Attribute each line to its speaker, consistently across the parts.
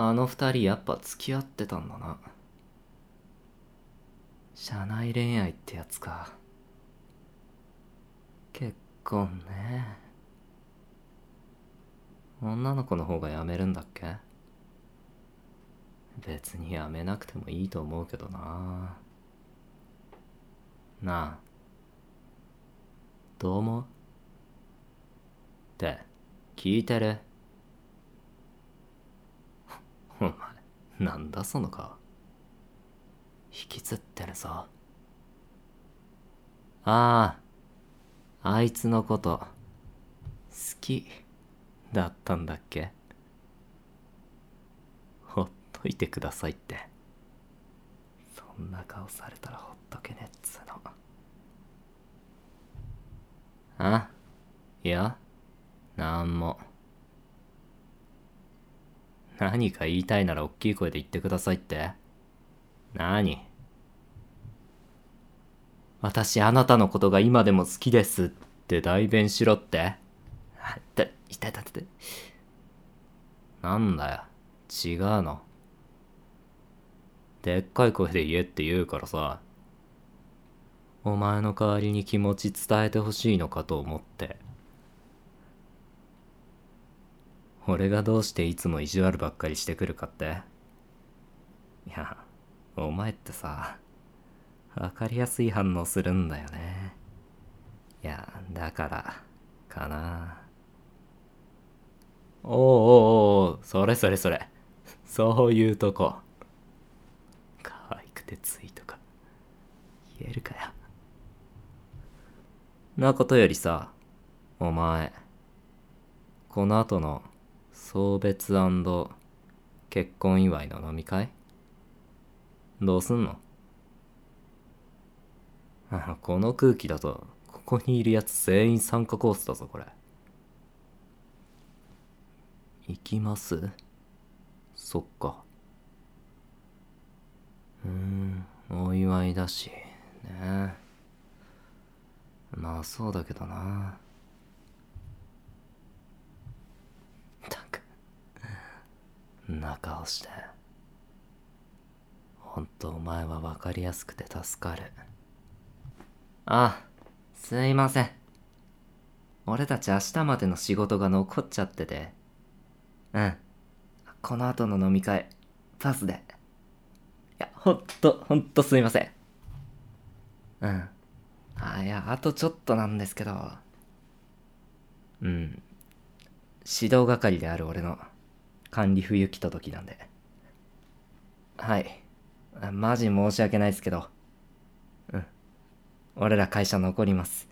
Speaker 1: あの二人やっぱ付き合ってたんだな。社内恋愛ってやつか。結婚ね。女の子の方が辞めるんだっけ？別に辞めなくてもいいと思うけどな。なあ。どう思う？って聞いてる。お前なんだその顔。引きつってるぞ。あああいつのこと好きだったんだっけ。ほっといてくださいって。そんな顔されたらほっとけねっつうの。あいやなんも。何か言いたいなら大きい声で言ってくださいって。何？私あなたのことが今でも好きですって代弁しろって。あい痛い痛い痛いなんだよ。違うの。でっかい声で言えって言うからさ。お前の代わりに気持ち伝えてほしいのかと思って。俺がどうしていつも意地悪ばっかりしてくるかって？いやお前ってさ分かりやすい反応するんだよね。いやだからかな。おうおうおうそれそれそれ。そういうとこ。可愛くてついとか。言えるかよ。なことよりさお前この後の送別結婚祝いの飲み会？どうすんの？あこの空気だとここにいるやつ全員参加コースだぞこれ。行きます？そっか。うんお祝いだし。ね。まあそうだけどなたくんな顔して。ほんとお前は分かりやすくて助かる。あすいません。俺たち明日までの仕事が残っちゃってて。うん。この後の飲み会パスで。いやほんとほんとすいません。うん。あいやあとちょっとなんですけど。うん。指導係である俺の管理不行き届きなんで。はい。マジ申し訳ないですけど。うん。俺ら会社残ります。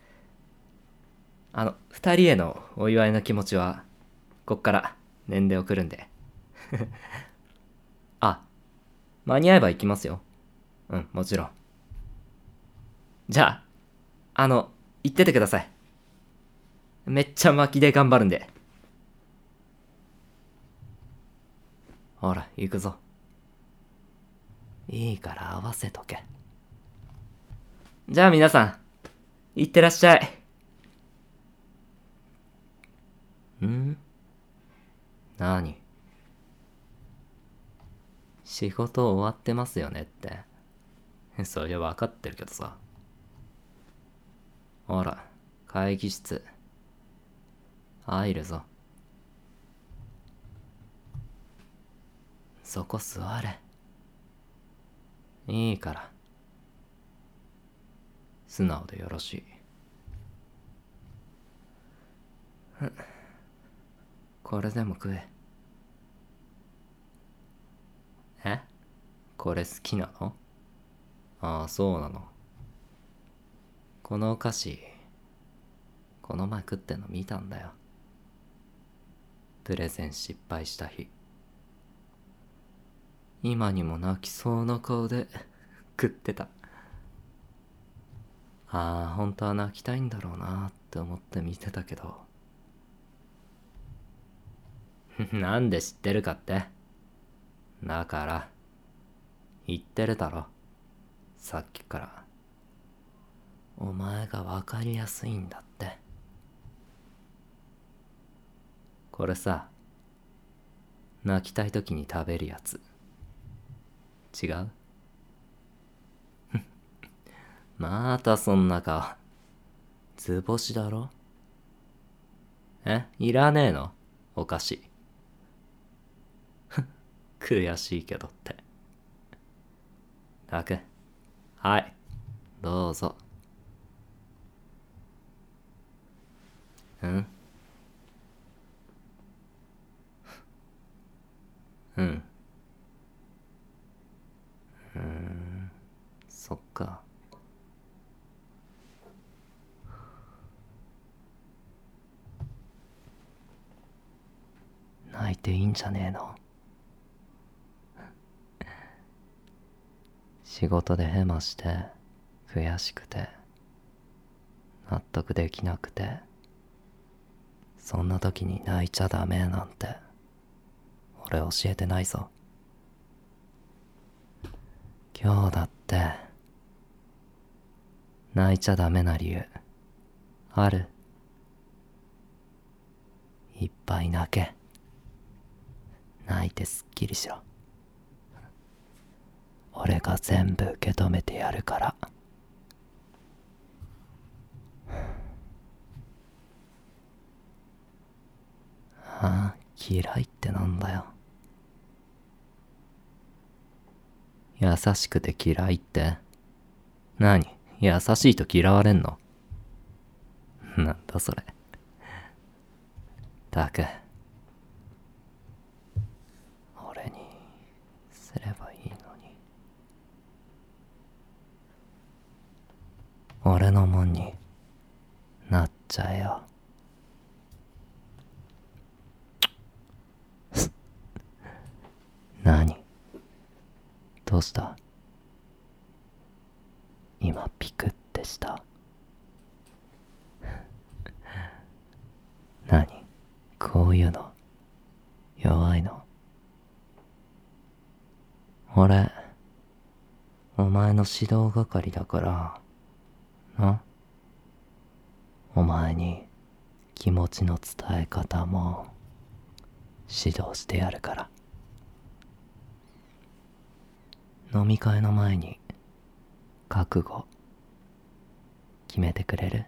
Speaker 1: あの二人へのお祝いの気持ちはこっから年齢送るんで。あ間に合えば行きますよ。うんもちろん。じゃああの行っててください。めっちゃ巻きで頑張るんで。ほら行くぞ。いいから合わせとけ。じゃあ皆さん行ってらっしゃい。ん？何？仕事終わってますよねって。そりゃ分かってるけどさ。ほら会議室。入るぞ。そこ座れ。いいから。素直でよろしい。これでも食え。え？これ好きなの？ああそうなの。このお菓子この前食ってんの見たんだよ。プレゼン失敗した日。今にも泣きそうな顔で 食ってた。ああ本当は泣きたいんだろうなって思って見てたけど。なんで知ってるかって。だから言ってるだろ。さっきから。お前が分かりやすいんだって。これさ泣きたい時に食べるやつ。違う？またそんな顔。図星だろ？え？いらねえの？お菓子 悔しいけどって。たく。はい。どうぞ。うんうんそっか。泣いていいんじゃねえの？仕事でヘマして悔しくて納得できなくてそんな時に泣いちゃダメなんて俺教えてないぞ。今日だって泣いちゃダメな理由。ある。いっぱい泣け。泣いてすっきりしろ。俺が全部受け止めてやるから。ああ嫌いってなんだよ。優しくて嫌いって何？優しいと嫌われんの？なんだそれ。たく。俺にすればいいのに。俺のもんになっちゃえよ。何？どうした？ピクってした。何？こういうの？弱いの？俺お前の指導係だからな？お前に気持ちの伝え方も指導してやるから。飲み会の前に覚悟。決めてくれる。